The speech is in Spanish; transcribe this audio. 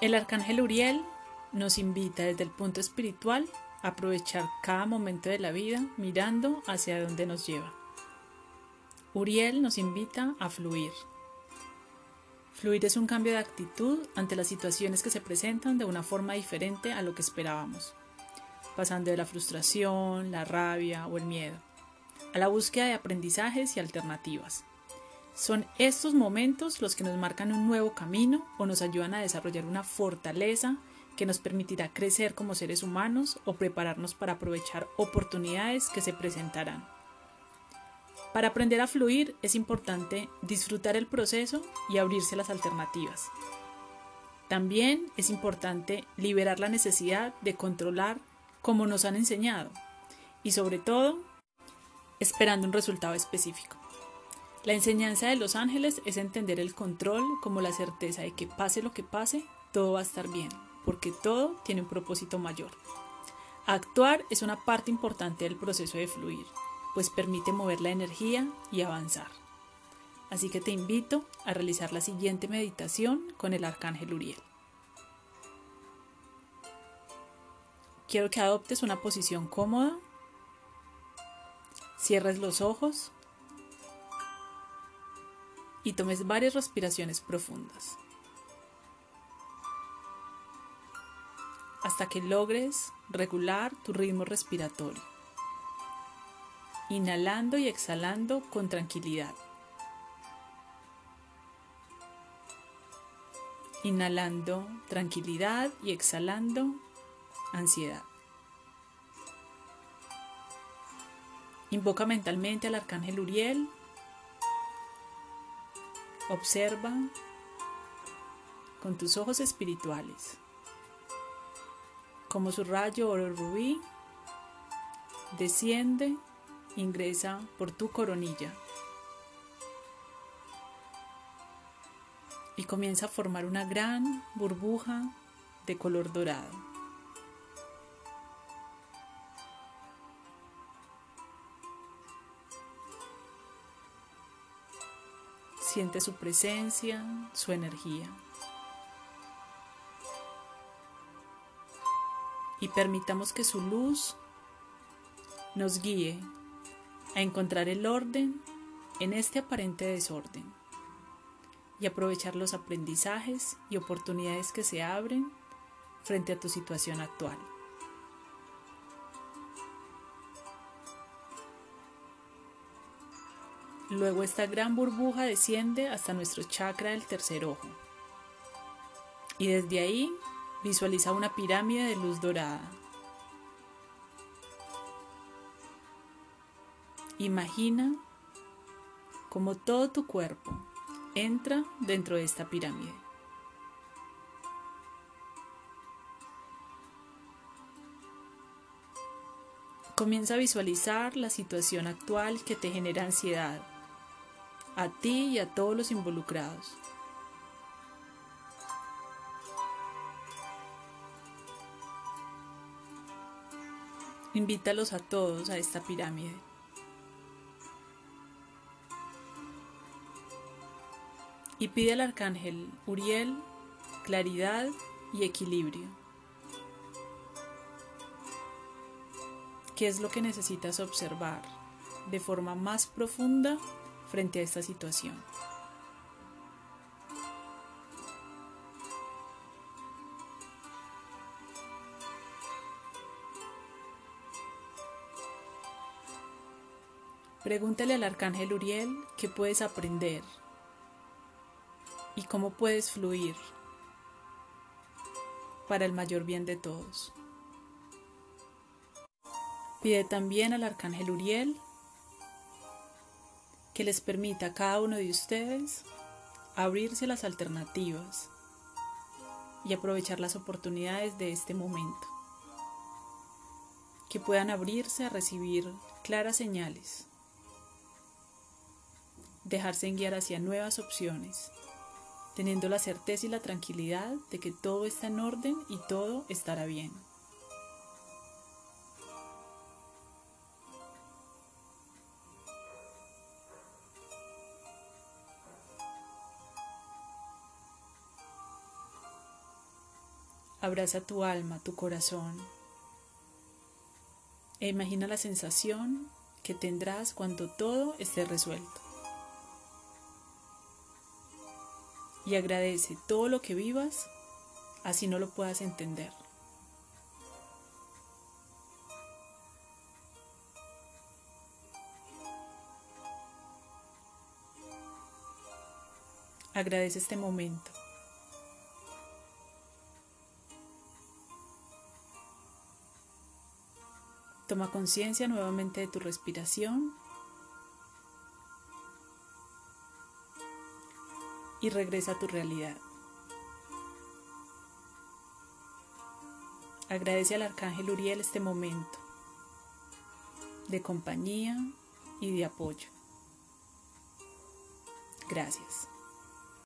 El arcángel Uriel nos invita desde el punto espiritual a aprovechar cada momento de la vida mirando hacia donde nos lleva. Uriel nos invita a fluir. Fluir es un cambio de actitud ante las situaciones que se presentan de una forma diferente a lo que esperábamos, pasando de la frustración, la rabia o el miedo, a la búsqueda de aprendizajes y alternativas. Son estos momentos los que nos marcan un nuevo camino o nos ayudan a desarrollar una fortaleza que nos permitirá crecer como seres humanos o prepararnos para aprovechar oportunidades que se presentarán. Para aprender a fluir es importante disfrutar el proceso y abrirse las alternativas. También es importante liberar la necesidad de controlar como nos han enseñado y sobre todo esperando un resultado específico. La enseñanza de los ángeles es entender el control como la certeza de que pase lo que pase, todo va a estar bien, porque todo tiene un propósito mayor. Actuar es una parte importante del proceso de fluir, pues permite mover la energía y avanzar. Así que te invito a realizar la siguiente meditación con el arcángel Uriel. Quiero que adoptes una posición cómoda, cierres los ojos y tomes varias respiraciones profundas. Hasta que logres regular tu ritmo respiratorio. Inhalando y exhalando con tranquilidad. Inhalando tranquilidad y exhalando ansiedad. Invoca mentalmente al arcángel Uriel Observa con tus ojos espirituales como su rayo oro rubí desciende, ingresa por tu coronilla y comienza a formar una gran burbuja de color dorado. Siente su presencia, su energía. Y permitamos que su luz nos guíe a encontrar el orden en este aparente desorden y aprovechar los aprendizajes y oportunidades que se abren frente a tu situación actual. Luego esta gran burbuja desciende hasta nuestro chakra del tercer ojo. Y desde ahí visualiza una pirámide de luz dorada. Imagina como todo tu cuerpo entra dentro de esta pirámide. Comienza a visualizar la situación actual que te genera ansiedad a ti y a todos los involucrados. Invítalos a todos a esta pirámide. Y pide al arcángel Uriel claridad y equilibrio. ¿Qué es lo que necesitas observar de forma más profunda frente a esta situación. Pregúntale al arcángel Uriel qué puedes aprender y cómo puedes fluir para el mayor bien de todos. Pide también al arcángel Uriel que les permita a cada uno de ustedes abrirse las alternativas y aprovechar las oportunidades de este momento. Que puedan abrirse a recibir claras señales, dejarse guiar hacia nuevas opciones, teniendo la certeza y la tranquilidad de que todo está en orden y todo estará bien. Abraza tu alma, tu corazón. E imagina la sensación que tendrás cuando todo esté resuelto. Y agradece todo lo que vivas, así no lo puedas entender. Agradece este momento. Toma conciencia nuevamente de tu respiración y regresa a tu realidad. Agradece al Arcángel Uriel este momento de compañía y de apoyo. Gracias.